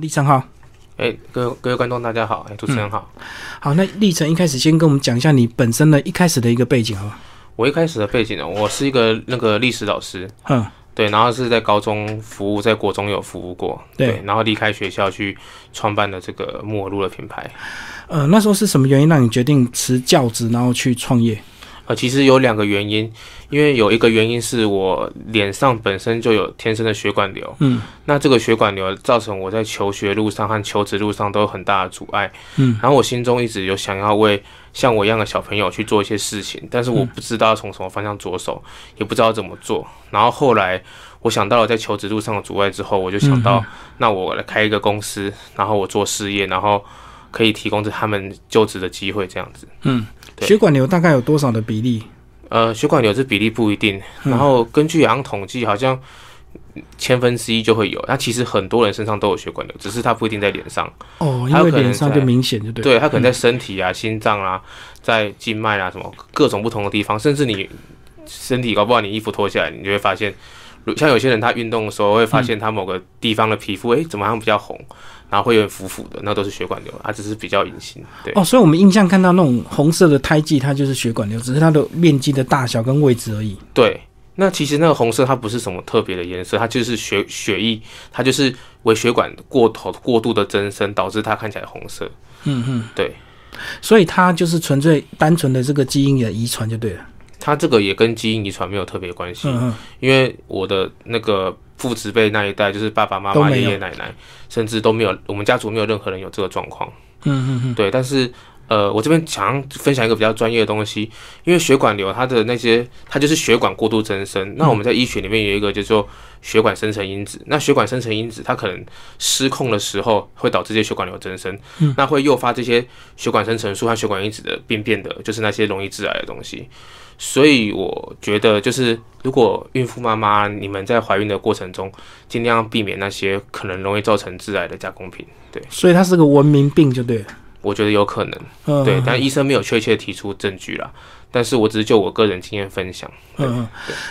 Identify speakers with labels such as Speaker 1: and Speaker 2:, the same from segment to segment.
Speaker 1: 立成好，
Speaker 2: 哎，各位各位观众大家好，哎，主持人好。
Speaker 1: 好，那立成一开始先跟我们讲一下你本身的一开始的一个背景，好吧？
Speaker 2: 我一开始的背景呢，我是一个那个历史老师，
Speaker 1: 嗯，
Speaker 2: 对，然后是在高中服务，在国中有服务过，
Speaker 1: 对
Speaker 2: 然后离开学校去创办了这个木耳路的品牌。
Speaker 1: 呃，那时候是什么原因让你决定辞教职，然后去创业？
Speaker 2: 呃，其实有两个原因，因为有一个原因是我脸上本身就有天生的血管瘤，
Speaker 1: 嗯，
Speaker 2: 那这个血管瘤造成我在求学路上和求职路上都有很大的阻碍，
Speaker 1: 嗯，
Speaker 2: 然后我心中一直有想要为像我一样的小朋友去做一些事情，但是我不知道从什么方向着手，也不知道怎么做，然后后来我想到了在求职路上的阻碍之后，我就想到，那我来开一个公司，然后我做事业，然后可以提供着他们就职的机会，这样子。
Speaker 1: 嗯，
Speaker 2: 对
Speaker 1: 血管瘤大概有多少的比例？
Speaker 2: 呃，血管瘤这比例不一定，
Speaker 1: 嗯
Speaker 2: 然后根据好像统计，好像千分之一就会有。那其实很多人身上都有血管瘤，只是它不一定在脸上，
Speaker 1: 哦，因为脸上就明显，就对。
Speaker 2: 对，它可能在身体啊、心脏啊、在静脉啊什么各种不同的地方，甚至你身体搞不好你衣服脱下来，你就会发现，如像有些人他运动的时候会发现他某个地方的皮肤，诶，怎么好像比较红，然后会有点浮浮的，那都是血管瘤，它只是比较隐形。对，
Speaker 1: 哦，所以我们印象看到那种红色的胎记，它就是血管瘤，只是它的面积的大小跟位置而已。
Speaker 2: 对，那其实那个红色它不是什么特别的颜色，它就是血血液，它就是微血管过头过度的增生，导致它看起来红色。
Speaker 1: 嗯嗯，
Speaker 2: 对，
Speaker 1: 所以它就是纯粹单纯的这个基因的遗传就对了。
Speaker 2: 它这个也跟基因遗传没有特别关系，因为我的那个父执辈那一代，就是爸爸妈妈、爷爷奶奶，甚至都没有，我们家族没有任何人有这个状况。
Speaker 1: 嗯嗯嗯，
Speaker 2: 对，但是呃，我这边想要分享一个比较专业的东西，因为血管瘤它的那些，它就是血管过度增生。那我们在医学里面有一个叫做血管生成因子，那血管生成因子它可能失控的时候会导致这些血管瘤增生，那会诱发这些血管生成素和血管因子的病变的，就是那些容易致癌的东西。所以我觉得，就是如果孕妇妈妈你们在怀孕的过程中，尽量避免那些可能容易造成致癌的加工品。对，
Speaker 1: 所以它是个文明病就对了。
Speaker 2: 我觉得有可能。
Speaker 1: 嗯，
Speaker 2: 对，但医生没有确切提出证据啦。但是我只是就我个人经验分享，
Speaker 1: 嗯嗯，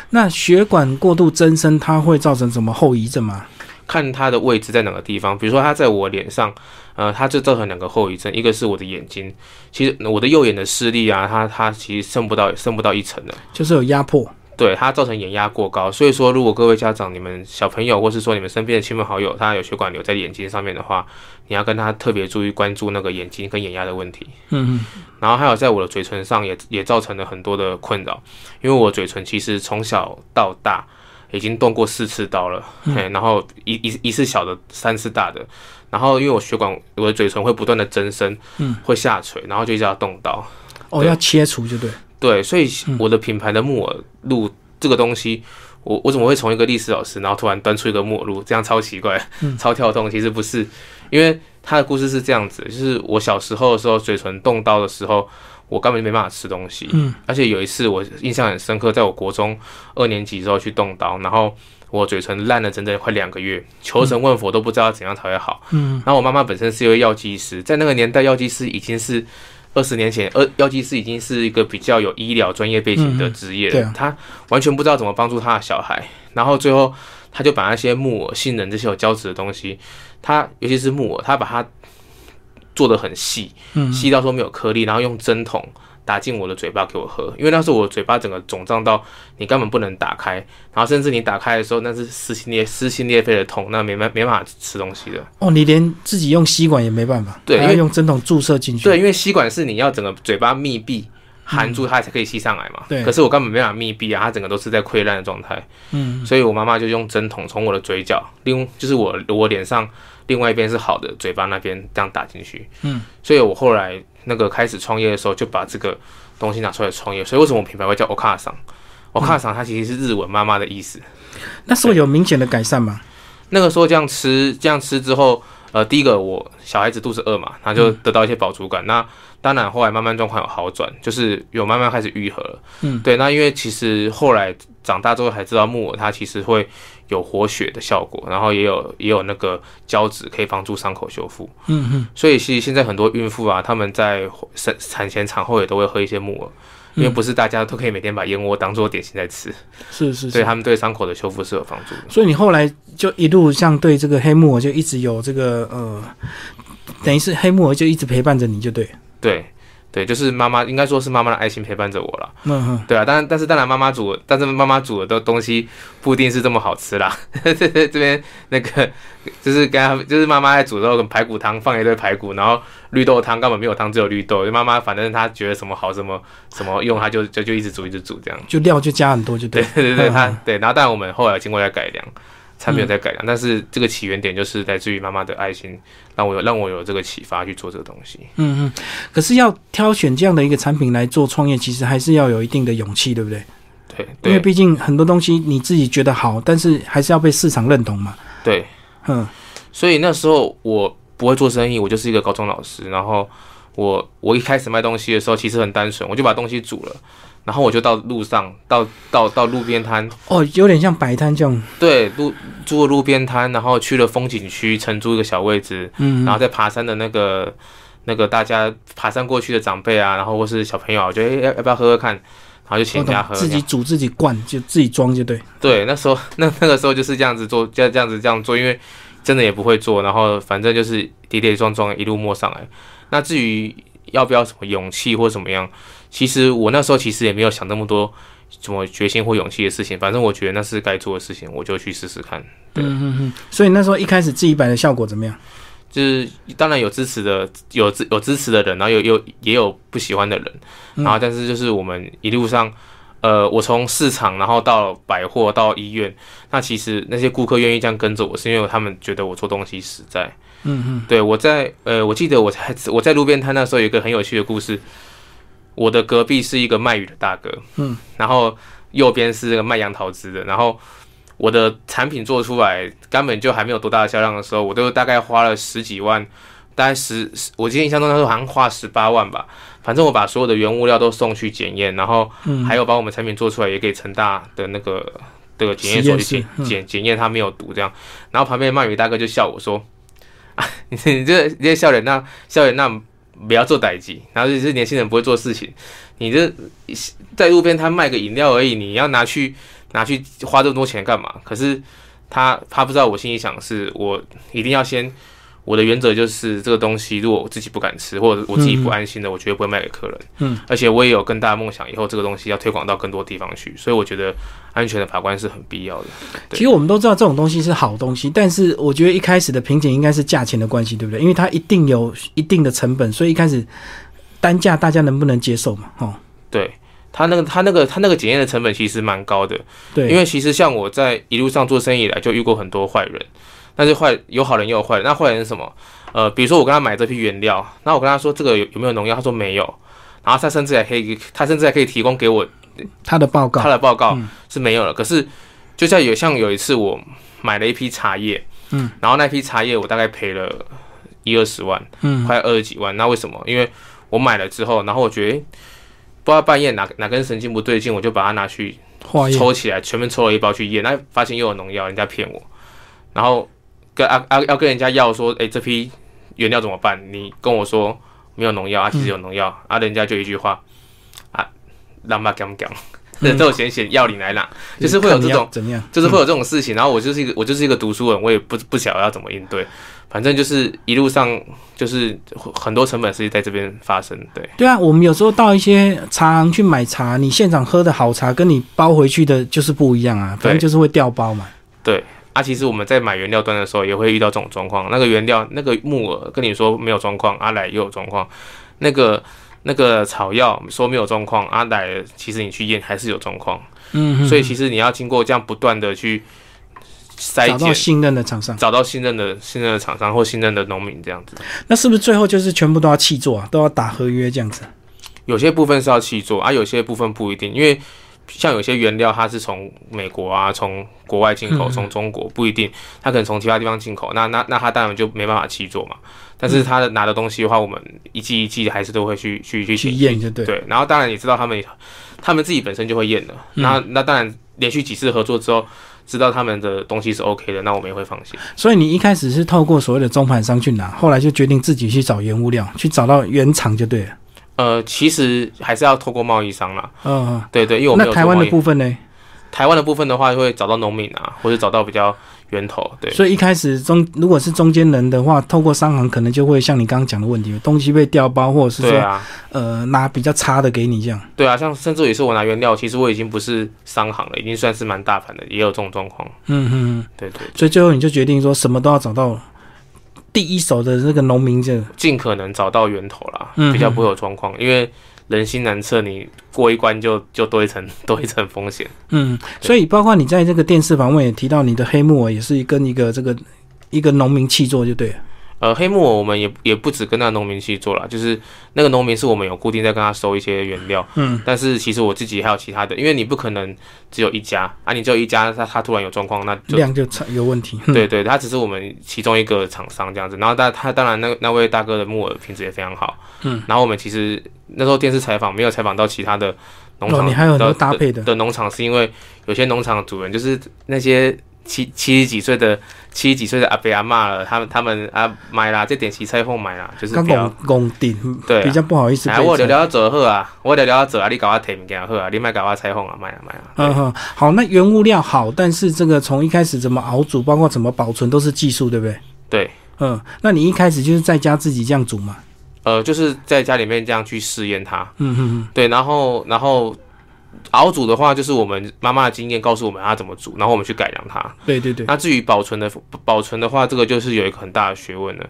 Speaker 1: 那血管过度增生，它会造成什么后遗症吗？
Speaker 2: 看它的位置在哪个地方。比如说它在我脸上，呃，它就造成两个后遗症，一个是我的眼睛，其实我的右眼的视力啊，它它其实剩不到剩不到一层的，
Speaker 1: 就是有压迫。
Speaker 2: 对它造成眼压过高。所以说，如果各位家长、你们小朋友，或是说你们身边的亲朋好友，他有血管瘤在眼睛上面的话，你要跟他特别注意关注那个眼睛跟眼压的问题。
Speaker 1: 嗯嗯，
Speaker 2: 然后还有在我的嘴唇上也也造成了很多的困扰，因为我嘴唇其实从小到大已经动过四次刀了，嘿，然后一一一次小的，三次大的，然后因为我血管我的嘴唇会不断的增生，
Speaker 1: 嗯，
Speaker 2: 会下垂，然后就一直要动刀，
Speaker 1: 哦，要切除就对。
Speaker 2: 对，所以我的品牌的木耳露这个东西。我我怎么会从一个历史老师，然后突然端出一个木耳露，这样超奇怪，超跳动。其实不是，因为他的故事是这样子，就是我小时候的时候，嘴唇动刀的时候，我根本就没办法吃东西。
Speaker 1: 嗯，
Speaker 2: 而且有一次我印象很深刻，在我国中二年级的时候去动刀，然后我嘴唇烂了整整快两个月，求神问佛都不知道怎样才会好。
Speaker 1: 嗯，
Speaker 2: 然后我妈妈本身是一位药剂师，在那个年代，药剂师已经是二十年前，呃，药剂师已经是一个比较有医疗专业背景的职业了。
Speaker 1: 对啊
Speaker 2: 他完全不知道怎么帮助他的小孩，然后最后他就把那些木耳、杏仁这些有胶质的东西，他尤其是木耳，他把它做的很细，
Speaker 1: 嗯
Speaker 2: 细到说没有颗粒，然后用针筒打进我的嘴巴给我喝，因为那时候我嘴巴整个肿胀到你根本不能打开，然后甚至你打开的时候那是撕心裂撕心裂肺的痛，那没办没办法吃东西的。
Speaker 1: 哦，你连自己用吸管也没办法，
Speaker 2: 对因为
Speaker 1: 用针筒注射进去。
Speaker 2: 对，因为吸管是你要整个嘴巴密闭含住它才可以吸上来嘛。
Speaker 1: 对
Speaker 2: 可是我根本没办法密闭啊，它整个都是在溃烂的状态。
Speaker 1: 嗯，
Speaker 2: 所以我妈妈就用针筒从我的嘴角，另就是我我脸上另外一边是好的，嘴巴那边这样打进去。
Speaker 1: 嗯，
Speaker 2: 所以我后来那个开始创业的时候，就把这个东西拿出来创业。所以为什么我品牌会叫 Oka 桑？Oka 桑它其实是日文妈妈的意思。
Speaker 1: 那时候有明显的改善吗？
Speaker 2: 那个时候这样吃，这样吃之后，呃，第一个我小孩子肚子饿嘛，他就得到一些饱足感。那当然后来慢慢状况有好转，就是有慢慢开始愈合了。
Speaker 1: 嗯，
Speaker 2: 对。那因为其实后来长大之后才知道木耳它其实会有活血的效果，然后也有也有那个胶质可以帮助伤口修复。
Speaker 1: 嗯嗯，
Speaker 2: 所以其实现在很多孕妇啊，她们在生产前产后也都会喝一些木耳，因为不是大家都可以每天把燕窝当做点心在吃，
Speaker 1: 是是 所
Speaker 2: 以他们对伤口的修复是有帮助的。
Speaker 1: 所以你后来就一路像对这个黑木耳就一直有这个呃，等于是黑木耳就一直陪伴着你就对。
Speaker 2: 对对，就是妈妈，应该说是妈妈的爱心陪伴着我了。
Speaker 1: 嗯，
Speaker 2: 对啊，但但是当然妈妈煮，但是妈妈煮的东西不一定是这么好吃啦。这这边那个就是跟他就是妈妈在煮的时候，跟排骨汤放一堆排骨，然后绿豆汤根本没有汤，只有绿豆。妈妈反正她觉得什么好什么什么用，她就就就一直煮一直煮这样。
Speaker 1: 就料就加很多就对
Speaker 2: 对。对对，
Speaker 1: 嗯
Speaker 2: 她 对，然后当然我们后来经过在改良，产品有在改良，但是这个起源点就是来自于妈妈的爱心，让我有让我有这个启发去做这个东西。
Speaker 1: 嗯嗯。可是要挑选这样的一个产品来做创业，其实还是要有一定的勇气，对不对？
Speaker 2: 对对
Speaker 1: 因为毕竟很多东西你自己觉得好，但是还是要被市场认同嘛。
Speaker 2: 对，
Speaker 1: 嗯
Speaker 2: 所以那时候我不会做生意，我就是一个高中老师。然后我我一开始卖东西的时候，其实很单纯，我就把东西煮了，然后我就到路上，到到到路边摊，
Speaker 1: 哦，有点像摆摊这样。
Speaker 2: 对，路租了路边摊，然后去了风景区，承租一个小位置，
Speaker 1: 嗯，
Speaker 2: 然后在爬山的那个那个大家爬山过去的长辈啊，然后或是小朋友啊，我觉得诶要要不要喝喝看，然后就请人家喝。
Speaker 1: 自己煮自己灌，就自己装就对。
Speaker 2: 对，那时候 那那个时候就是这样子做，这样这样子这样做，因为真的也不会做，然后反正就是跌跌撞撞一路摸上来。那至于要不要什么勇气或怎么样，其实我那时候其实也没有想那么多什么决心或勇气的事情，反正我觉得那是该做的事情，我就去试试看。对
Speaker 1: 嗯嗯嗯。所以那时候一开始自己摆的效果怎么样？
Speaker 2: 就是当然有支持的，有支有支持的人，然后有有也有不喜欢的人，
Speaker 1: 嗯
Speaker 2: 然后但是就是我们一路上，呃，我从市场然后到百货到医院，那其实那些顾客愿意这样跟着我，是因为他们觉得我做东西实在。
Speaker 1: 嗯嗯。
Speaker 2: 对我在呃，我记得我在我在路边摊那时候有一个很有趣的故事，我的隔壁是一个卖鱼的大哥，
Speaker 1: 嗯，
Speaker 2: 然后右边是那个卖杨桃汁的，然后我的产品做出来根本就还没有多大的销量的时候，我都大概花了十几万，大概十，我记得印象中那时候好像花十八万吧，反正我把所有的原物料都送去检验，然后
Speaker 1: 嗯
Speaker 2: 还有把我们产品做出来也给成大的那个这个检验所去检检检验它没有毒这样，然后旁边的卖鱼大哥就笑我说。啊，你你这你这笑脸那笑脸那不要做歹机，然后就是年轻人不会做事情，你这在路边摊卖个饮料而已，你要拿去拿去花这么多钱干嘛？可是他他不知道我心里想的是，我一定要先我的原则就是这个东西，如果我自己不敢吃，或者我自己不安心的，我绝对不会卖给客人。
Speaker 1: 嗯，
Speaker 2: 而且我也有更大的梦想，以后这个东西要推广到更多地方去，所以我觉得安全的把关是很必要的。
Speaker 1: 其实我们都知道这种东西是好东西，但是我觉得一开始的瓶颈应该是价钱的关系，对不对？因为它一定有一定的成本，所以一开始单价大家能不能接受嘛？哦，
Speaker 2: 对他那个他那个他那个检验的成本其实蛮高的，
Speaker 1: 对，
Speaker 2: 因为其实像我在一路上做生意以来，就遇过很多坏人，但是坏有好人也有坏人。那坏人是什么？呃，比如说我跟他买这批原料，那我跟他说这个有有没有农药，他说没有，然后他甚至还可以，他甚至还可以提供给我
Speaker 1: 他的报告
Speaker 2: 他，的报告
Speaker 1: 嗯
Speaker 2: 是没有了。可是就像有像有一次我买了一批茶叶，
Speaker 1: 嗯，
Speaker 2: 然后那批茶叶我大概赔了一二十万，
Speaker 1: 嗯，
Speaker 2: 快二十几万。那为什么？因为我买了之后，然后我觉得。不知道半夜哪哪根神经不对劲，我就把它拿去，抽起来，全面抽了一包去验，那发现又有农药，人家骗我，然后跟啊啊要跟人家要说，哎、这批原料怎么办？你跟我说没有农药啊，其实有农药、啊，人家就一句话啊，让吧讲讲，这种闲闲要你来拿，就是会有这种，
Speaker 1: 怎样？
Speaker 2: 就是会有这种事情。然后我就是一个我就是一个读书人，我也不不晓得要怎么应对，反正就是一路上就是很多成本是在这边发生，对。
Speaker 1: 对啊，我们有时候到一些茶行去买茶，你现场喝的好茶跟你包回去的就是不一样啊，反正就是会掉包嘛。
Speaker 2: 对啊，其实我们在买原料端的时候也会遇到这种状况。那个原料，那个木耳跟你说没有状况，阿来又有状况。那个那个草药说没有状况，阿来其实你去验还是有状况。
Speaker 1: 嗯哼，
Speaker 2: 所以其实你要经过这样不断的去筛检，
Speaker 1: 找到信任的厂商，
Speaker 2: 找到信任的信任的厂商或信任的农民这样子。
Speaker 1: 那是不是最后就是全部都要弃做啊，都要打合约这样子？
Speaker 2: 有些部分是要去做，啊，有些部分不一定，因为像有些原料它是从美国啊，从国外进口，
Speaker 1: 嗯
Speaker 2: 从中国不一定，它可能从其他地方进口，那那那它当然就没办法去做嘛。但是它的拿的东西的话，我们一季一季还是都会去去去
Speaker 1: 去验就对。
Speaker 2: 对，然后当然也知道他们他们自己本身就会验的，
Speaker 1: 嗯
Speaker 2: 那那当然连续几次合作之后，知道他们的东西是 OK 的，那我们也会放心。
Speaker 1: 所以你一开始是透过所谓的中盘商去拿，后来就决定自己去找原物料，去找到原厂就对了。
Speaker 2: 呃，其实还是要透过贸易商啦。
Speaker 1: 嗯，嗯
Speaker 2: 对对，因为我们有
Speaker 1: 那台湾的部分呢？
Speaker 2: 台湾的部分的话，会找到农民啊，或者找到比较源头。对
Speaker 1: 所以一开始中如果是中间人的话，透过商行可能就会像你刚刚讲的问题，东西被调包，或者是说、
Speaker 2: 啊，
Speaker 1: 呃拿比较差的给你这样。
Speaker 2: 对啊，像甚至也是我拿原料，其实我已经不是商行了，已经算是蛮大盘的，也有这种状况。
Speaker 1: 嗯嗯嗯。
Speaker 2: 对对，
Speaker 1: 所以最后你就决定说什么都要找到第一手的这个农民这。
Speaker 2: 尽可能找到源头啦，
Speaker 1: 嗯
Speaker 2: 比较不会有状况，因为人心难测，你过一关就就多一层 多一层风险。
Speaker 1: 嗯，所以包括你在这个电视访问也提到，你的黑木耳也是跟一个这个一个农民契作就对了。
Speaker 2: 呃，黑木耳我们也也不止跟那农民去做了，就是那个农民是我们有固定在跟他收一些原料，
Speaker 1: 嗯，
Speaker 2: 但是其实我自己还有其他的，因为你不可能只有一家啊，你只有一家，他他突然有状况，那就
Speaker 1: 量就差有问题。嗯
Speaker 2: 对对，他只是我们其中一个厂商这样子。然后他他当然那那位大哥的木耳品质也非常好，
Speaker 1: 嗯，
Speaker 2: 然后我们其实那时候电视采访没有采访到其他的农场、
Speaker 1: 哦，你还有搭配的。
Speaker 2: 的农场，是因为有些农场主人就是那些七七十几岁的七十几岁的阿伯阿妈了，他们他们啊买啦，这点洗菜后买啦，就是
Speaker 1: 刚
Speaker 2: 不要
Speaker 1: 拱拱顶，
Speaker 2: 对啊
Speaker 1: 比较不好意思
Speaker 2: 哎。我聊聊走好啊，我聊聊走啊，你搞我提物件好啊，你卖搞我彩虹啊，买啊买啊。
Speaker 1: 嗯哼，好，那原物料好，但是这个从一开始怎么熬煮，包括怎么保存，都是技术，对不对？
Speaker 2: 对，
Speaker 1: 嗯，那你一开始就是在家自己这样煮嘛？
Speaker 2: 呃，就是在家里面这样去试验它，
Speaker 1: 嗯哼哼，
Speaker 2: 对，然后然后熬煮的话，就是我们妈妈的经验告诉我们要怎么煮，然后我们去改良它。
Speaker 1: 对对对，
Speaker 2: 那至于保存的保存的话，这个就是有一个很大的学问了，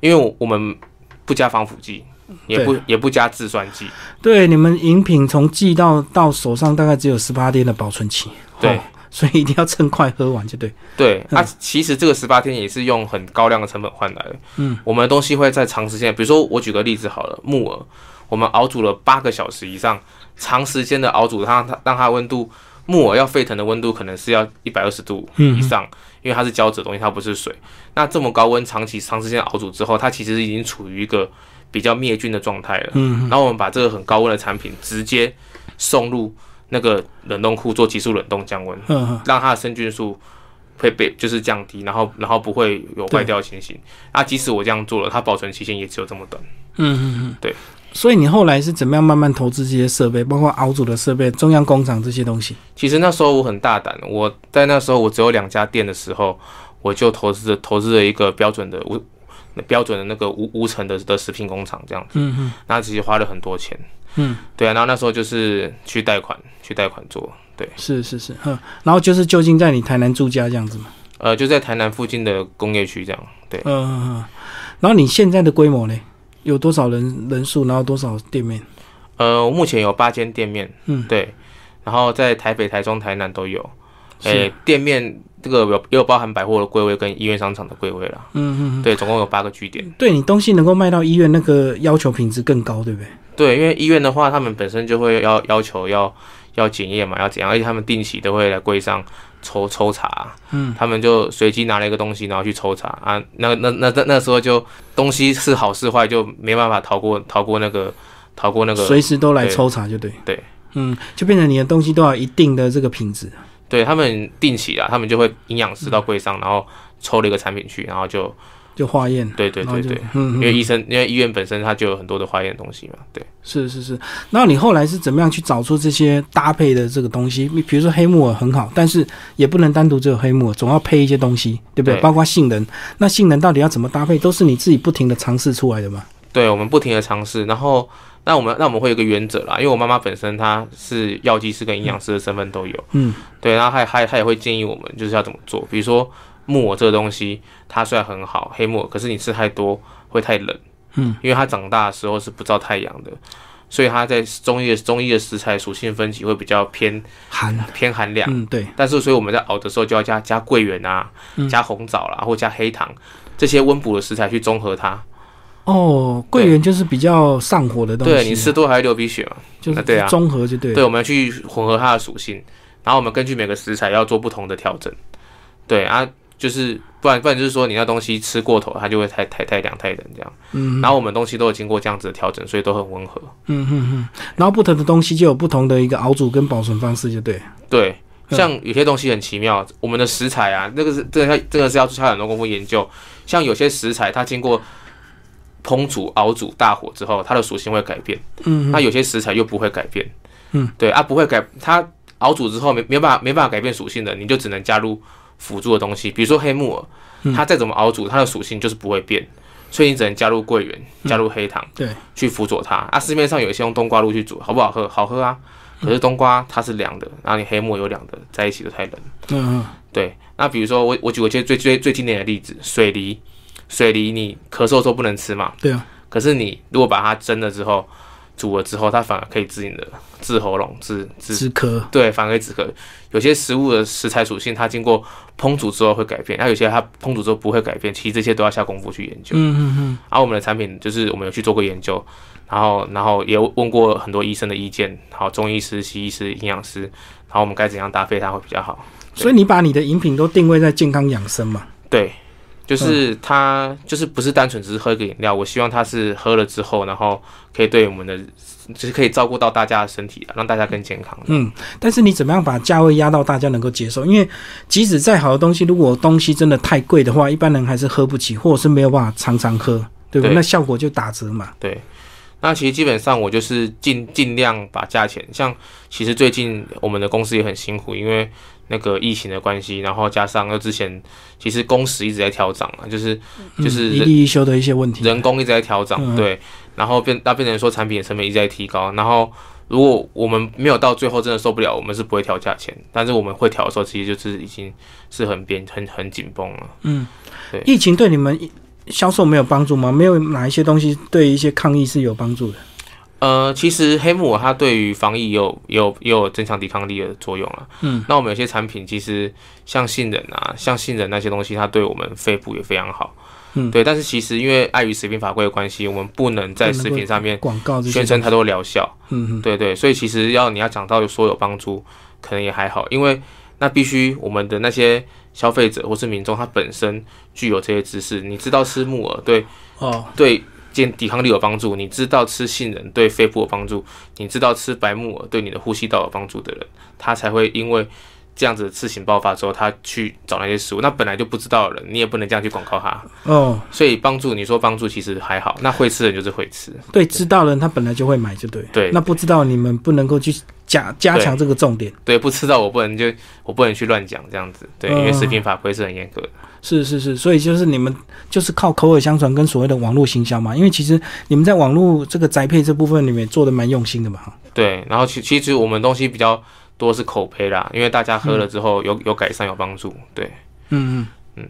Speaker 2: 因为我我们不加防腐剂，也不也不加制酸剂，
Speaker 1: 对，你们饮品从寄到到手上大概只有十八天的保存期，
Speaker 2: 对
Speaker 1: 哦所以一定要趁快喝完就对。
Speaker 2: 对，
Speaker 1: 嗯
Speaker 2: 啊，其实这个十八天也是用很高量的成本换来的。
Speaker 1: 嗯，
Speaker 2: 我们的东西会在长时间，比如说我举个例子好了，木耳，我们熬煮了八个小时以上，长时间的熬煮它，它让它温度木耳要沸腾的温度可能是要一百二十度
Speaker 1: 嗯
Speaker 2: 以上，因为它是胶质的东西，它不是水。那这么高温长期长时间熬煮之后，它其实已经处于一个比较灭菌的状态了。
Speaker 1: 嗯，
Speaker 2: 然后我们把这个很高温的产品直接送入那个冷冻库做急速冷冻降温。
Speaker 1: 嗯嗯，
Speaker 2: 让它的生菌数会被就是降低，然后然后不会有坏掉的情形。啊，即使我这样做了，它保存期限也只有这么短。
Speaker 1: 嗯嗯嗯，
Speaker 2: 对。
Speaker 1: 所以你后来是怎么样慢慢投资这些设备，包括熬煮的设备、中央工厂这些东西？
Speaker 2: 其实那时候我很大胆，我在那时候我只有两家店的时候，我就投资投资了一个标准的无标准的那个无无尘的的食品工厂这样子，
Speaker 1: 嗯嗯
Speaker 2: 那其实花了很多钱。
Speaker 1: 嗯，
Speaker 2: 对啊，然后那时候就是去贷款去贷款做，对，
Speaker 1: 是是是，嗯，然后就是就近在你台南住家这样子嘛。
Speaker 2: 呃，就在台南附近的工业区这样，对。
Speaker 1: 嗯嗯嗯，然后你现在的规模呢？有多少人人数，然后多少店面？
Speaker 2: 呃，目前有八间店面，
Speaker 1: 嗯，
Speaker 2: 对，然后在台北、台中、台南都有。
Speaker 1: 是
Speaker 2: 诶、店面这个有也有包含百货的柜位跟医院商场的柜位啦。
Speaker 1: 嗯嗯嗯，
Speaker 2: 对，总共有八个据点。
Speaker 1: 对你东西能够卖到医院，那个要求品质更高，对不对？
Speaker 2: 对，因为医院的话，他们本身就会要要求要要检验嘛，要怎样，而且他们定期都会来柜上抽抽查。
Speaker 1: 嗯，
Speaker 2: 他们就随机拿了一个东西，然后去抽查啊。那那那那那时候就东西是好是坏，就没办法逃过逃过那个逃过那个
Speaker 1: 随时都来抽查就对。
Speaker 2: 对，
Speaker 1: 嗯，就变成你的东西都要一定的这个品质。
Speaker 2: 对他们定期啊，他们就会营养师到柜上，然后抽了一个产品去，然后就
Speaker 1: 就化验，
Speaker 2: 对对对对，因为医生因为医院本身它就有很多的化验东西嘛，对，
Speaker 1: 是是是。那你后来是怎么样去找出这些搭配的这个东西？你比如说黑木耳很好，但是也不能单独只有黑木耳，总要配一些东西，对不对？
Speaker 2: 对。
Speaker 1: 包括杏仁，那杏仁到底要怎么搭配，都是你自己不停的尝试出来的嘛？
Speaker 2: 对我们不停的尝试，然后那我们那我们会有一个原则啦，因为我妈妈本身她是药剂师跟营养师的身份都有，
Speaker 1: 嗯，
Speaker 2: 对，然后还还她也会建议我们就是要怎么做，比如说木耳这个东西，它虽然很好，黑木耳，可是你吃太多会太冷，
Speaker 1: 嗯，
Speaker 2: 因为它长大的时候是不照太阳的。所以它在中医的中医的食材属性分级会比较偏
Speaker 1: 寒，
Speaker 2: 偏寒凉，
Speaker 1: 嗯，对，
Speaker 2: 但是所以我们在熬的时候就要加加桂圆啊，
Speaker 1: 嗯
Speaker 2: 加红枣啦，或加黑糖这些温补的食材去中和它。
Speaker 1: 哦，桂圆就是比较上火的东西，
Speaker 2: 对你吃多还会流鼻血嘛？
Speaker 1: 就是
Speaker 2: 啊对啊
Speaker 1: 综合就对了。
Speaker 2: 对，我们要去混合它的属性，然后我们根据每个食材要做不同的调整。对啊，就是不然不然就是说你那东西吃过头，它就会太太太凉太冷这样。
Speaker 1: 嗯
Speaker 2: 然后我们东西都有经过这样子的调整，所以都很温和。
Speaker 1: 嗯嗯嗯，然后不同的东西就有不同的一个熬煮跟保存方式，就对。
Speaker 2: 对，
Speaker 1: 嗯
Speaker 2: 像有些东西很奇妙，我们的食材啊，那个是这个要这个是要下很多功夫研究。像有些食材，它经过烹煮、熬煮大火之后，它的属性会改变。
Speaker 1: 嗯，
Speaker 2: 那有些食材又不会改变。
Speaker 1: 嗯，
Speaker 2: 对啊，不会改，它熬煮之后没没办法没办法改变属性的，你就只能加入辅助的东西，比如说黑木耳，
Speaker 1: 嗯。
Speaker 2: 它再怎么熬煮，它的属性就是不会变，所以你只能加入桂圆、加入黑糖，
Speaker 1: 嗯对，
Speaker 2: 去辅佐它。啊，市面上有一些用冬瓜露去煮，好不好喝？好喝啊。可是冬瓜它是凉的，然后你黑木耳有凉的，在一起就太冷。
Speaker 1: 嗯嗯。
Speaker 2: 对，那比如说我我举个最最最最经典的例子，水梨，水梨你咳嗽的时候不能吃嘛，
Speaker 1: 对啊，
Speaker 2: 可是你如果把它蒸了之后，煮了之后，它反而可以治你的治喉咙、治治
Speaker 1: 止咳，
Speaker 2: 对，反而可以止咳。有些食物的食材属性，它经过烹煮之后会改变，那有些它烹煮之后不会改变，其实这些都要下功夫去研究。
Speaker 1: 嗯嗯嗯，
Speaker 2: 而、我们的产品就是我们有去做过研究，然后然后也问过很多医生的意见，好中医师、西医师、营养师，然后我们该怎样搭配它会比较好。
Speaker 1: 所以你把你的饮品都定位在健康养生嘛？
Speaker 2: 对，就是它就是不是单纯只是喝一个饮料，我希望它是喝了之后，然后可以对我们的就是可以照顾到大家的身体、啊，让大家更健康。
Speaker 1: 嗯，但是你怎么样把价位压到大家能够接受？因为即使再好的东西，如果东西真的太贵的话，一般人还是喝不起，或者是没有办法常常喝，对不对？
Speaker 2: 对
Speaker 1: 那效果就打折嘛。
Speaker 2: 对，那其实基本上我就是尽尽量把价钱，像其实最近我们的公司也很辛苦，因为那个疫情的关系，然后加上又之前其实工时一直在调涨啊，就是就是
Speaker 1: 一例一休的一些问题。
Speaker 2: 人工一直在调涨，
Speaker 1: 嗯
Speaker 2: 对，然后变那变成说产品的成本一直在提高，然后如果我们没有到最后真的受不了，我们是不会调价钱，但是我们会调的时候，其实就是已经是很边很很紧绷了。
Speaker 1: 嗯
Speaker 2: 对，
Speaker 1: 疫情对你们销售没有帮助吗？没有哪一些东西对一些抗疫是有帮助的？
Speaker 2: 呃，其实黑木耳它对于防疫有也有也有增强抵抗力的作用啊。
Speaker 1: 嗯，
Speaker 2: 那我们有些产品其实像杏仁啊，像杏仁那些东西，它对我们肺部也非常好。
Speaker 1: 嗯
Speaker 2: 对，但是其实因为碍于食品法规的关系，我们不能在食品上面
Speaker 1: 广告
Speaker 2: 宣称太多疗效。
Speaker 1: 嗯嗯
Speaker 2: 对对，所以其实要你要讲到说有帮助，可能也还好，因为那必须我们的那些消费者或是民众，他本身具有这些知识，你知道吃木耳对
Speaker 1: 哦，
Speaker 2: 对健抵抗力有帮助，你知道吃杏仁对肺部有帮助，你知道吃白木耳对你的呼吸道有帮助的人，他才会因为这样子的事情爆发之后，他去找那些食物。那本来就不知道的人，你也不能这样去广告他。
Speaker 1: 哦，
Speaker 2: 所以帮助你说帮助其实还好，那会吃的人就是会吃。
Speaker 1: 对，知道的人他本来就会买，就对。
Speaker 2: 对
Speaker 1: 那不知道你们不能够去加加强这个重点。
Speaker 2: 对，不吃到我不能就我不能去乱讲这样子。对，因为食品法规是很严格的。
Speaker 1: 是是是，所以就是你们就是靠口耳相传跟所谓的网络行销嘛，因为其实你们在网络这个宅配这部分里面做的蛮用心的嘛。哈
Speaker 2: 对，然后其其实我们东西比较多是口碑啦，因为大家喝了之后有有改善有帮助。对，
Speaker 1: 嗯嗯嗯。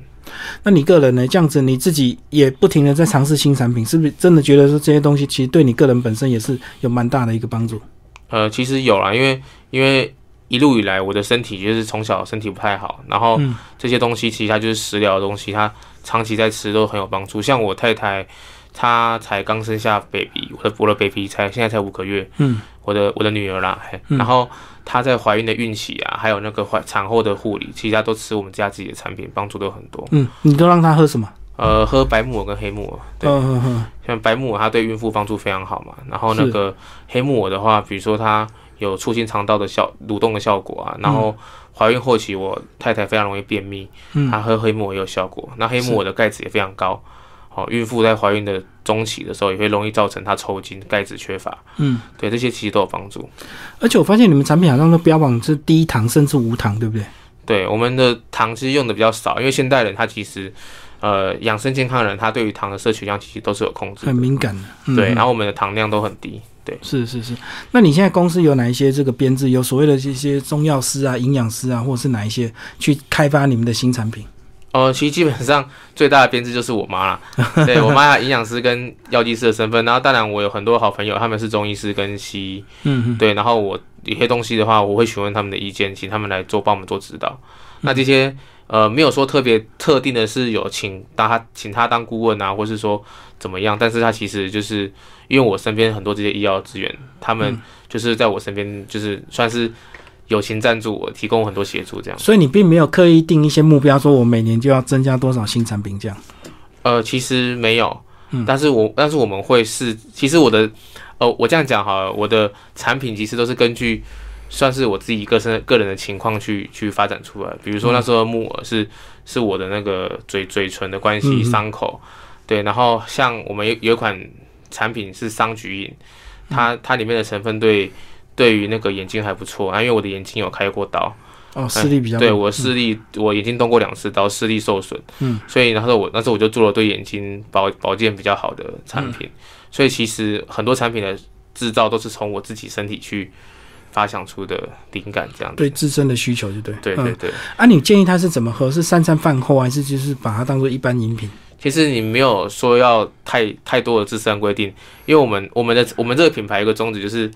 Speaker 1: 那你个人呢？这样子你自己也不停的在尝试新产品，是不是真的觉得说这些东西其实对你个人本身也是有蛮大的一个帮助？
Speaker 2: 呃，其实有啦，因为因为一路以来我的身体就是从小身体不太好，然后
Speaker 1: 嗯
Speaker 2: 这些东西其实它就是食疗的东西，它长期在吃都很有帮助。像我太太，她才刚生下 baby，我的我的 baby 才现在才五个月，
Speaker 1: 嗯，
Speaker 2: 我的我的女儿啦，嘿
Speaker 1: 嗯
Speaker 2: 然后她在怀孕的孕期啊，还有那个怀产后的护理，其实她都吃我们家自己的产品，帮助都很多。
Speaker 1: 嗯，你都让她喝什么？
Speaker 2: 呃，喝白木耳跟黑木耳，对，
Speaker 1: 嗯嗯嗯。
Speaker 2: 像白木耳它对孕妇帮助非常好嘛，然后那个黑木耳的话，比如说它有促进肠道的效蠕动的效果啊，然后怀孕后期我太太非常容易便秘，
Speaker 1: 嗯。
Speaker 2: 她喝黑木耳也有效果，那黑木耳的钙质也非常高，哦，孕妇在怀孕的中期的时候也会容易造成她抽筋、钙质缺乏，
Speaker 1: 嗯。
Speaker 2: 对这些其实都有帮助。
Speaker 1: 而且我发现你们产品好像都标榜是低糖甚至无糖，对不对？
Speaker 2: 对我们的糖其实用的比较少，因为现代人他其实呃养生健康的人，他对于糖的摄取量其实都是有控制
Speaker 1: 很，敏感的。嗯、
Speaker 2: 对，然后我们的糖量都很低，对。
Speaker 1: 是是是。那你现在公司有哪一些这个编制？有所谓的这些中药师啊、营养师啊，或者是哪一些去开发你们的新产品？
Speaker 2: 呃，其实基本上最大的编制就是我妈啦，对我妈有营养师跟药剂师的身份，然后当然我有很多好朋友，他们是中医师跟西医，
Speaker 1: 嗯嗯
Speaker 2: 对，然后我有些东西的话，我会询问他们的意见，请他们来做帮我们做指导。那这些呃没有说特别特定的是有请当他请他当顾问啊，或是说怎么样，但是他其实就是因为我身边很多这些医药资源，他们就是在我身边就是算是友情赞助我，提供很多协助这样。
Speaker 1: 所以你并没有刻意定一些目标，说我每年就要增加多少新产品这样。
Speaker 2: 呃，其实没有，
Speaker 1: 嗯
Speaker 2: 但是我但是我们会是，其实我的，呃，我这样讲好了，我的产品其实都是根据算是我自己个身个人的情况去去发展出来。比如说那时候木耳是是我的那个嘴嘴唇的关系伤口，对，然后像我们有有一款产品是桑菊饮，它它里面的成分对对于那个眼睛还不错啊，因为我的眼睛有开过刀，
Speaker 1: 哦，视力比较弱
Speaker 2: 对我视力我眼睛动过两次刀，视力受损，
Speaker 1: 嗯，
Speaker 2: 所以那时候我那时候我就做了对眼睛保保健比较好的产品，所以其实很多产品的制造都是从我自己身体去发想出的灵感，这样子。
Speaker 1: 对自身的需求就对。嗯。
Speaker 2: 对对对，
Speaker 1: 啊，你建议他是怎么喝？是三餐饭后，还是就是把它当做一般饮品？
Speaker 2: 其实你没有说要太太多的自身规定，因为我们我们的我们这个品牌有一个宗旨就是。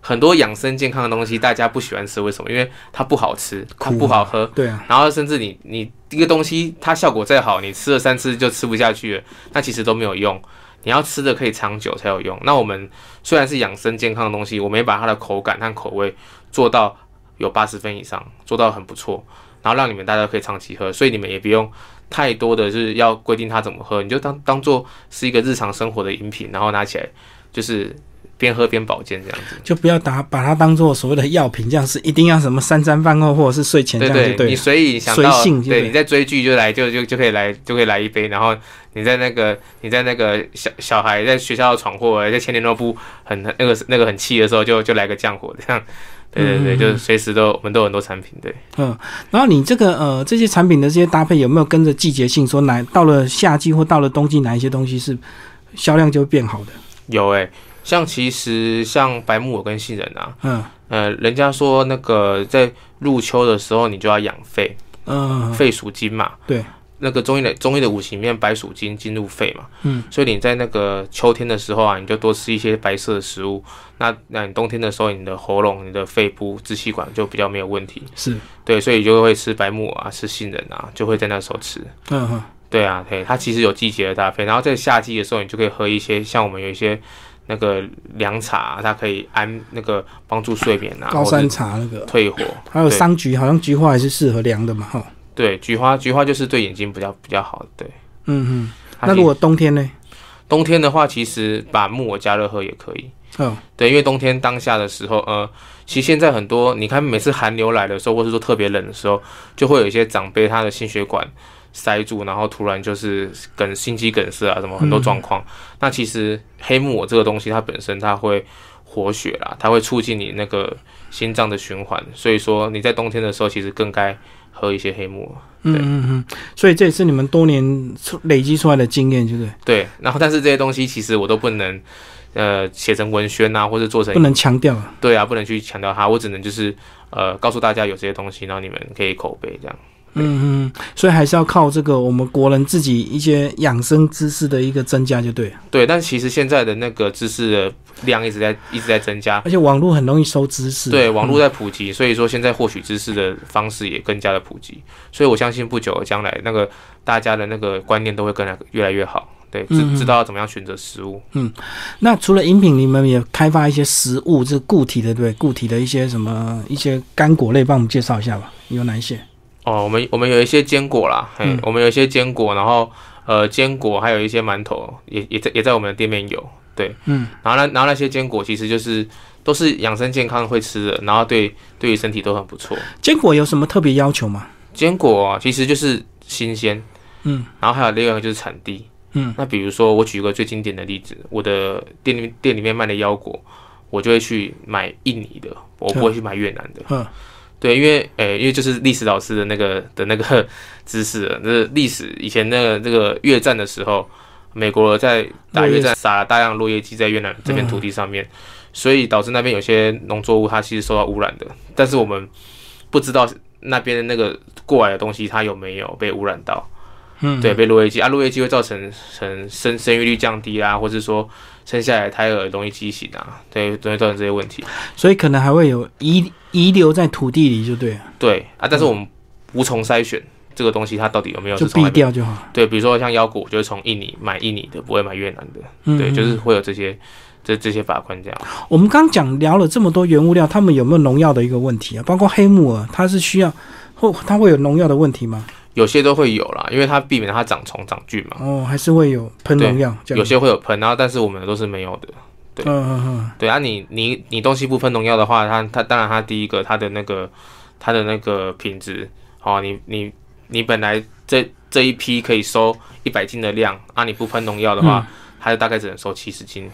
Speaker 2: 很多养生健康的东西，大家不喜欢吃，为什么？因为它不好吃，它
Speaker 1: 苦
Speaker 2: 不好喝，
Speaker 1: 对啊，
Speaker 2: 然后甚至你你一个东西它效果再好，你吃了三次就吃不下去了，那其实都没有用。你要吃的可以长久才有用。那我们虽然是养生健康的东西，我们也把它的口感和口味做到有八十分以上，做到很不错，然后让你们大家可以长期喝，所以你们也不用太多的就是要规定它怎么喝，你就当当做是一个日常生活的饮品，然后拿起来就是边喝边保健这样子。
Speaker 1: 就不要打把它当做所谓的药品，这样是一定要什么三餐饭后或者是睡前这
Speaker 2: 对对，你
Speaker 1: 样就对了。
Speaker 2: 随意想到，
Speaker 1: 随性就对
Speaker 2: 对，你在追剧就来就就就可以来就可以来一杯，然后你在那个你在那个小小孩在学校闯祸，在千年诺夫很那个那个很气的时候，就就来个降火这样。对对对，
Speaker 1: 嗯
Speaker 2: 就是随时都我们都有很多产品，对。
Speaker 1: 嗯然后你这个呃这些产品的这些搭配有没有跟着季节性说哪到了夏季或到了冬季哪一些东西是销量就会变好的？
Speaker 2: 有诶、像其实像白木耳跟杏仁啊，
Speaker 1: 嗯。
Speaker 2: 呃，人家说那个在入秋的时候你就要养肺，
Speaker 1: 嗯。
Speaker 2: 肺属金嘛，
Speaker 1: 对，
Speaker 2: 那个中医的中医的五行里面白属金，金入肺嘛，
Speaker 1: 嗯，
Speaker 2: 所以你在那个秋天的时候啊，你就多吃一些白色的食物，那那你冬天的时候，你的喉咙、你的肺部、支气管就比较没有问题，
Speaker 1: 是。
Speaker 2: 对，所以就会吃白木耳啊，吃杏仁啊，就会在那时候吃。
Speaker 1: 嗯哼。
Speaker 2: 对啊，对，它其实有季节的搭配，然后在夏季的时候，你就可以喝一些像我们有一些那个凉茶，它可以安那个帮助睡眠啊，
Speaker 1: 高山茶那个，
Speaker 2: 退火。
Speaker 1: 还有桑菊，好像菊花还是适合凉的嘛哈。
Speaker 2: 对，菊花菊花就是对眼睛比较比较好的。对，
Speaker 1: 嗯嗯，那如果冬天呢？
Speaker 2: 冬天的话，其实把木耳加热喝也可以。
Speaker 1: 哦，
Speaker 2: 对，因为冬天当下的时候，呃，其实现在很多，你看每次寒流来的时候，或是说特别冷的时候，就会有一些长辈他的心血管塞住，然后突然就是梗心肌梗塞啊，什么很多状况。那其实黑木耳这个东西，它本身它会活血啦，它会促进你那个心脏的循环，所以说你在冬天的时候，其实更该喝一些黑木耳。
Speaker 1: 嗯嗯嗯，所以这也是你们多年累积出来的经验，对不对？
Speaker 2: 对，然后但是这些东西其实我都不能。呃，写成文宣啊，或者做成
Speaker 1: 不能强调。
Speaker 2: 对啊，不能去强调它，我只能就是呃告诉大家有这些东西，然后你们可以口碑这样。
Speaker 1: 嗯嗯，所以还是要靠这个我们国人自己一些养生知识的一个增加就对了。
Speaker 2: 对，但其实现在的那个知识的量一直在一直在增加，
Speaker 1: 而且网络很容易收知识。
Speaker 2: 对，网络在普及，所以说现在获取知识的方式也更加的普及，所以我相信不久的将来，那个大家的那个观念都会更来越来越好。对，知知道要怎么样选择食物。
Speaker 1: 嗯那除了饮品，你们也开发一些食物，这固体的对？固体的一些什么一些干果类，帮我们介绍一下吧。有哪一些？
Speaker 2: 哦，我们我们有一些坚果啦，嘿，
Speaker 1: 嗯。
Speaker 2: 我们有一些坚果，然后呃坚果还有一些馒头也也在也在我们的店面有，对，
Speaker 1: 嗯，
Speaker 2: 然后那然后那些坚果其实就是都是养生健康会吃的，然后对对于身体都很不错。
Speaker 1: 坚果有什么特别要求吗？
Speaker 2: 坚果啊，其实就是新鲜，
Speaker 1: 嗯，
Speaker 2: 然后还有另外一个就是产地，
Speaker 1: 嗯，
Speaker 2: 那比如说我举一个最经典的例子，我的店里店里面卖的腰果，我就会去买印尼的，我不会去买越南的，
Speaker 1: 嗯，
Speaker 2: 对，因为诶、因为就是历史老师的那个的那个 知识了，那历史以前那个那个越战的时候，美国在打越战撒了大量落叶剂在越南这片土地上面，所以导致那边有些农作物它其实受到污染的，但是我们不知道那边的那个过来的东西它有没有被污染到，
Speaker 1: 嗯，
Speaker 2: 对，被落叶剂啊，落叶剂会造成成生生育率降低啊，或者说生下来胎儿容易畸形啊，对，容易造成这些问题。
Speaker 1: 所以可能还会有遗遗留在土地里，就对了，
Speaker 2: 对啊，但是我们无从筛选这个东西它到底有没有
Speaker 1: 就是避掉就好。
Speaker 2: 对，比如说像腰果，我就是从印尼买印尼的，不会买越南的。
Speaker 1: 嗯，
Speaker 2: 对，
Speaker 1: 嗯
Speaker 2: 就是会有这些这这些法官这样。
Speaker 1: 我们刚讲聊了这么多原物料，他们有没有农药的一个问题啊？包括黑木耳，它是需要或它会有农药的问题吗？
Speaker 2: 有些都会有啦，因为它避免它长虫长菌嘛。
Speaker 1: 哦，还是会有喷农药？
Speaker 2: 有些会有喷，然后但是我们的都是没有的。对
Speaker 1: 嗯嗯嗯，
Speaker 2: 对啊你，你你东西不喷农药的话，它它当然它第一个它的那个它的那个品质，哦，你你你本来这这一批可以收一百斤的量，啊，你不喷农药的话，它就大概只能收七十斤。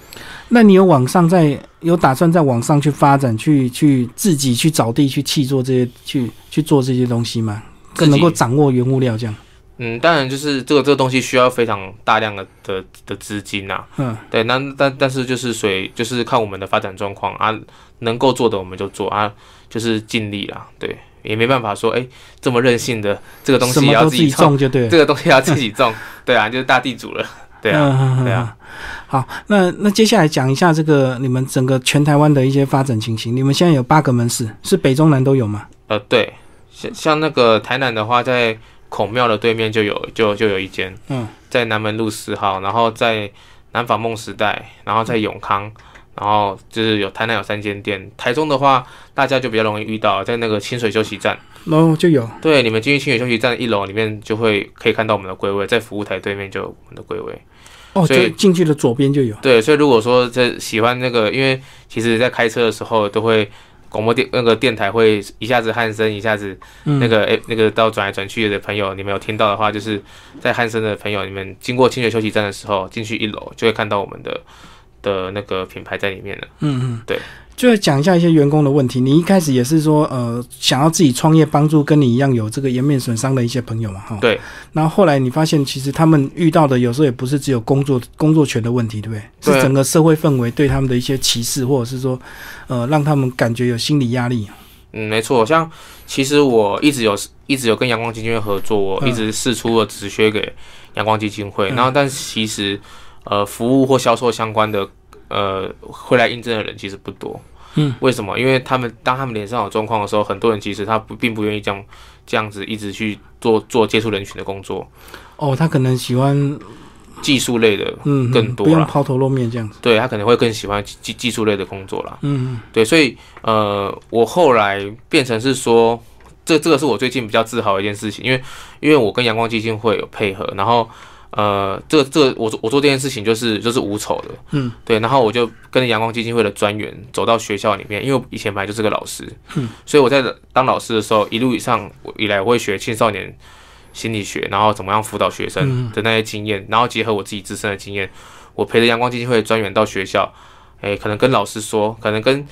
Speaker 1: 那你有网上在有打算在网上去发展，去去自己去找地去砌做这些，去去做这些东西吗？更能够掌握原物料这样。
Speaker 2: 嗯，当然就是这个这个东西需要非常大量的的的资金呐。
Speaker 1: 嗯，
Speaker 2: 对，那但但是就是随就是看我们的发展状况啊，能够做的我们就做啊，就是尽力啦。对，也没办法说哎这么任性的这个东西要
Speaker 1: 自己
Speaker 2: 种
Speaker 1: 就对，
Speaker 2: 这个东西要自己种，对啊，就是大地主了。对啊，对啊。
Speaker 1: 好，那那接下来讲一下这个你们整个全台湾的一些发展情形。你们现在有八个门市，是北中南都有吗？
Speaker 2: 呃，对，像像那个台南的话，在孔庙的对面就有，就就有一间，
Speaker 1: 嗯，
Speaker 2: 在南门路四号，然后在南法梦时代，然后在永康，然后就是有台南有三间店。台中的话，大家就比较容易遇到，在那个清水休息站，
Speaker 1: 哦，就有。
Speaker 2: 对，你们进去清水休息站一楼里面就会可以看到我们的柜位，在服务台对面就有我们的柜位。
Speaker 1: 哦，所以进去的左边就有。
Speaker 2: 对，所以如果说在喜欢那个，因为其实在开车的时候都会。广播电那个电台会一下子汉声，一下子那个诶那个到转来转去的朋友，你们有听到的话，就是在汉声的朋友，你们经过清水休息站的时候，进去一楼就会看到我们的的那个品牌在里面了。
Speaker 1: 嗯嗯，
Speaker 2: 对。
Speaker 1: 就讲一下一些员工的问题。你一开始也是说，呃，想要自己创业，帮助跟你一样有这个颜面损伤的一些朋友嘛，哈。
Speaker 2: 对。
Speaker 1: 然后后来你发现，其实他们遇到的有时候也不是只有工作工作权的问题，对不对？是整个社会氛围对他们的一些歧视，或者是说，呃，让他们感觉有心理压力。
Speaker 2: 嗯，没错。像其实我一直有一直有跟阳光基金会合作，我一直试出了直缺给阳光基金会。然后，但其实呃，服务或销售相关的。呃，会来应征的人其实不多，
Speaker 1: 嗯，
Speaker 2: 为什么？因为他们当他们脸上有状况的时候，很多人其实他不并不愿意这样这样子一直去做做接触人群的工作。
Speaker 1: 哦，他可能喜欢
Speaker 2: 技术类的，
Speaker 1: 嗯，
Speaker 2: 更多，
Speaker 1: 不用抛头露面这样子。
Speaker 2: 对他可能会更喜欢技技术类的工作啦。
Speaker 1: 嗯，
Speaker 2: 对，所以呃，我后来变成是说，这这个是我最近比较自豪的一件事情，因为因为我跟阳光基金会有配合，然后。呃，这个这个，我做我做这件事情就是就是无丑的，
Speaker 1: 嗯，
Speaker 2: 对，然后我就跟着阳光基金会的专员走到学校里面，因为我以前本来就是个老师，
Speaker 1: 嗯，
Speaker 2: 所以我在当老师的时候，一路以上以来我会学青少年心理学，然后怎么样辅导学生的那些经验，然后结合我自己自身的经验，我陪着阳光基金会的专员到学校，哎，可能跟老师说，可能跟。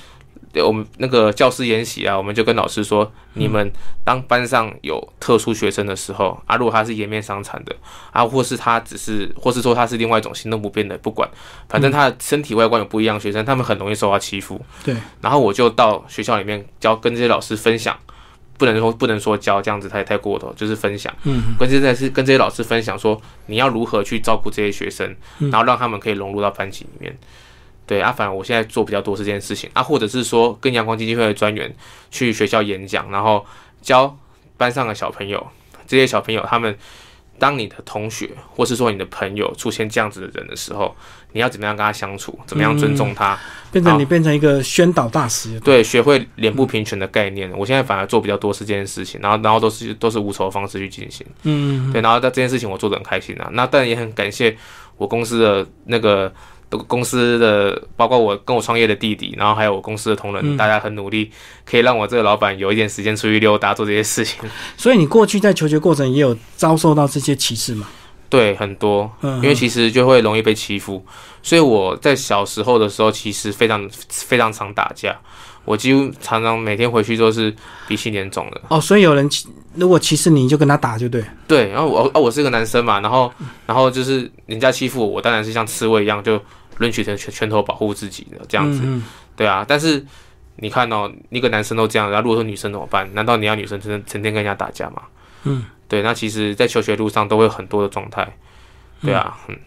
Speaker 2: 对我们那个教师研习啊，我们就跟老师说，你们当班上有特殊学生的时候啊，如果他是颜面伤残的啊，或是他只是，或是说他是另外一种行动不便的，不管，反正他的身体外观有不一样，学生他们很容易受到欺负。
Speaker 1: 对，
Speaker 2: 然后我就到学校里面教，跟这些老师分享，不能说不能说教这样子太太过头，就是分享。
Speaker 1: 嗯，
Speaker 2: 关键在是跟这些老师分享说，你要如何去照顾这些学生，然后让他们可以融入到班级里面。对啊，反正我现在做比较多是这件事情啊，或者是说跟阳光基金会的专员去学校演讲，然后教班上的小朋友，这些小朋友他们，当你的同学或是说你的朋友出现这样子的人的时候，你要怎么样跟他相处，怎么样尊重他，
Speaker 1: 变成你变成一个宣导大师，
Speaker 2: 对，学会脸部平权的概念。我现在反而做比较多是这件事情，然后然后都是都是无酬的方式去进行，
Speaker 1: 嗯，
Speaker 2: 对，然后在这件事情我做的很开心啊，那但也很感谢我公司的那个。公司的包括我跟我创业的弟弟，然后还有我公司的同仁，大家很努力，可以让我这个老板有一点时间出去溜达做这些事情。
Speaker 1: 所以你过去在求学过程也有遭受到这些歧视吗？
Speaker 2: 对，很多，
Speaker 1: 因
Speaker 2: 为其实就会容易被欺负，所以我在小时候的时候其实非常非常常打架，我几乎常常每天回去都是鼻青脸肿的。
Speaker 1: 哦，所以有人如果歧视你，就跟他打就对。
Speaker 2: 对，然后我啊，我是个男生嘛，然后然后就是人家欺负我，我当然是像刺猬一样就。抡起拳拳头保护自己的这样子，对啊，但是你看哦，一个男生都这样，然后如果说女生怎么办？难道你要女生成成天跟人家打架吗？
Speaker 1: 嗯，
Speaker 2: 对，那其实，在求学路上都会有很多的状态，对啊，嗯，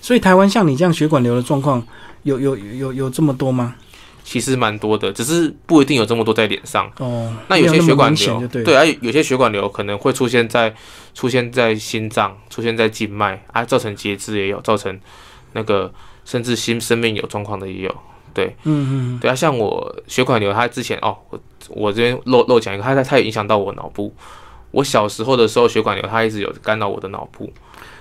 Speaker 1: 所以台湾像你这样血管瘤的状况，有有有有这么多吗？
Speaker 2: 其实蛮多的，只是不一定有这么多在脸上
Speaker 1: 哦。
Speaker 2: 那有些血管瘤，
Speaker 1: 对，
Speaker 2: 而有些血管瘤可能会出现在出现在心脏，出现在静脉啊，造成截肢也有，造成那个。甚至新生命有状况的也有，对，
Speaker 1: 嗯嗯，
Speaker 2: 对啊，像我血管瘤，它之前哦，我我这边漏漏讲一个，它它它有影响到我脑部。我小时候的时候，血管瘤它一直有干扰我的脑部，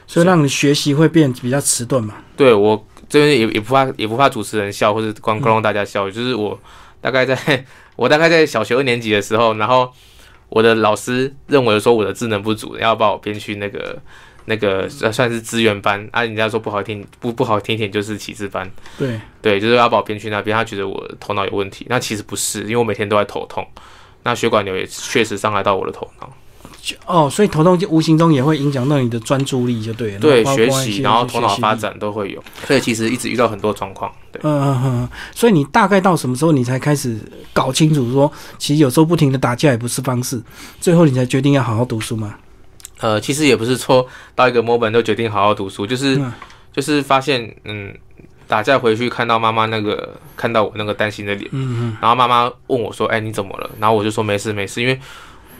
Speaker 1: 所以让你学习会变比较迟钝嘛。
Speaker 2: 对我这边也也不怕也不怕主持人笑或者光光让大家笑，就是我大概在 我大概在小学二年级的时候，然后。我的老师认为说我的智能不足，要把我编去那个那个算算是资源班啊，人家说不好听不不好听一点就是启智班，
Speaker 1: 对
Speaker 2: 对，就是要把我编去那边，他觉得我头脑有问题，那其实不是，因为我每天都在头痛，那血管瘤也确实伤害到我的头脑。
Speaker 1: 哦，所以头痛就无形中也会影响到你的专注力，就对了。
Speaker 2: 对，学习然后头脑。发展都会有，所以其实一直遇到很多状况。对，
Speaker 1: 嗯嗯嗯，所以你大概到什么时候你才开始搞清楚说，其实有时候不停的打架也不是方式，最后你才决定要好好读书嘛？
Speaker 2: 呃，其实也不是说到一个 moment 就决定好好读书，就是、
Speaker 1: 嗯
Speaker 2: 就是发现，嗯，打架回去看到妈妈那个看到我那个担心的脸，
Speaker 1: 嗯
Speaker 2: 然后妈妈问我说：“哎、你怎么了？”然后我就说：“没事没事，因为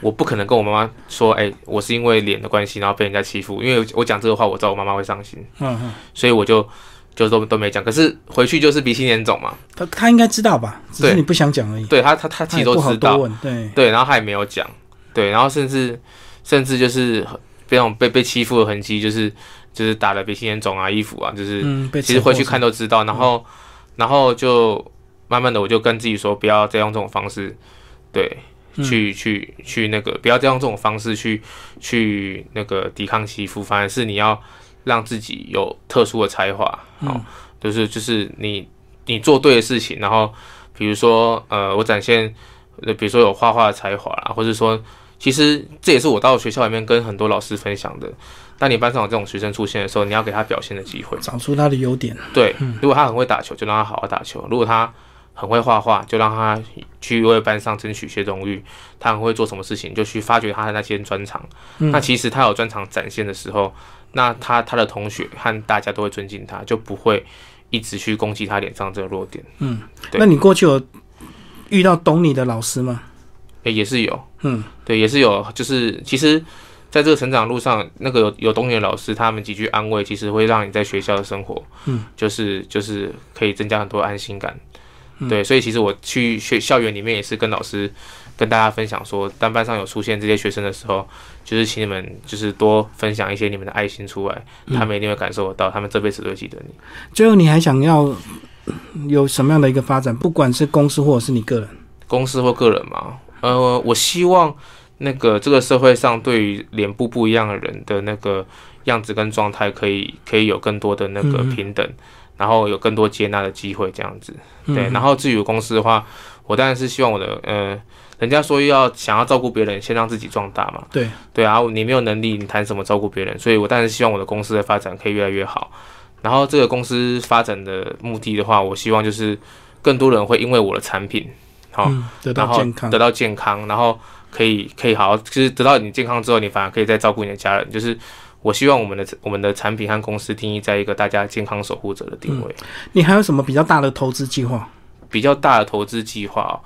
Speaker 2: 我不可能跟我妈妈说，哎、我是因为脸的关系，然后被人家欺负，因为我讲这个话，我知道我妈妈会伤心，
Speaker 1: 嗯嗯，
Speaker 2: 所以我就就都都没讲。可是回去就是鼻青脸肿嘛，
Speaker 1: 他他应该知道吧？只是
Speaker 2: 对
Speaker 1: 你不想讲而已。
Speaker 2: 对他他他其实
Speaker 1: 他也不好
Speaker 2: 都知道，
Speaker 1: 对，
Speaker 2: 对，然后他也没有讲，对，然后甚至甚至就是被那种被被欺负的痕迹，就是就是打的鼻青脸肿啊，衣服啊，就是、
Speaker 1: 嗯，
Speaker 2: 其实回去看都知道，然后然后就慢慢的我就跟自己说，不要再用这种方式，对，
Speaker 1: 嗯。
Speaker 2: 去去去那个，不要再用这种方式去去那个抵抗欺负，反而是你要让自己有特殊的才华，好、
Speaker 1: 嗯
Speaker 2: 就是就是你你做对的事情，然后比如说呃，我展现呃，比如说有画画的才华啦，或者说。其实这也是我到学校里面跟很多老师分享的。当你班上有这种学生出现的时候，你要给他表现的机会。
Speaker 1: 找出他的优点。
Speaker 2: 对，如果他很会打球，就让他好好打球；如果他很会画画，就让他去为班上争取一些荣誉。他很会做什么事情，就去发掘他的那些专长。
Speaker 1: 嗯
Speaker 2: 那其实他有专长展现的时候，那他他的同学和大家都会尊敬他，就不会一直去攻击他脸上这个弱点。嗯
Speaker 1: 那你过去有遇到懂你的老师吗？
Speaker 2: 诶也是有，
Speaker 1: 嗯，
Speaker 2: 对，也是有，就是其实。在这个成长路上，那个有有懂你的老师，他们几句安慰，其实会让你在学校的生活，
Speaker 1: 嗯，
Speaker 2: 就是就是可以增加很多安心感。
Speaker 1: 嗯
Speaker 2: 对，所以其实我去学校园里面也是跟老师跟大家分享说，当班上有出现这些学生的时候，就是请你们就是多分享一些你们的爱心出来，
Speaker 1: 嗯
Speaker 2: 他们一定会感受得到，他们这辈子都会记得你。
Speaker 1: 最后你还想要有什么样的一个发展？不管是公司或者是你个人，
Speaker 2: 公司或个人嘛，呃，我希望那个这个社会上对于脸部不一样的人的那个样子跟状态，可以可以有更多的那个
Speaker 1: 嗯
Speaker 2: 平等，然后有更多接纳的机会，这样子。对，
Speaker 1: 嗯
Speaker 2: 然后至于公司的话，我当然是希望我的呃，人家说要想要照顾别人，先让自己壮大嘛。
Speaker 1: 对
Speaker 2: 对啊，你没有能力，你谈什么照顾别人？所以我当然希望我的公司的发展可以越来越好。然后这个公司发展的目的的话，我希望就是更多人会因为我的产品，好、
Speaker 1: 嗯，得
Speaker 2: 然后
Speaker 1: 到健康
Speaker 2: 得，到健康，然后可以可以好好，就是得到你健康之后，你反而可以再照顾你的家人。就是我希望我们的我们的产品和公司定义在一个大家健康守护者的定位。
Speaker 1: 你还有什么比较大的投资计划？
Speaker 2: 比较大的投资计划、哦，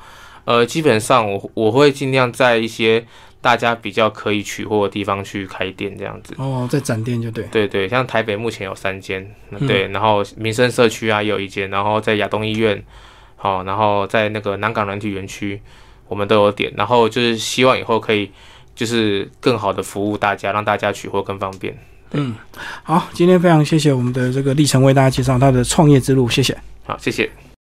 Speaker 2: 呃，基本上我我会尽量在一些大家比较可以取货的地方去开店，这样子。
Speaker 1: 哦，在展店就对，
Speaker 2: 对对，像台北目前有三间，
Speaker 1: 嗯
Speaker 2: 对，然后民生社区啊也有一间，然后在亚东医院，好、然后在那个南港软体园区，我们都有点，然后就是希望以后可以就是更好的服务大家，让大家取货更方便。
Speaker 1: 嗯，好，今天非常谢谢我们的这个历程为大家介绍他的创业之路，谢谢。
Speaker 2: 好，谢谢。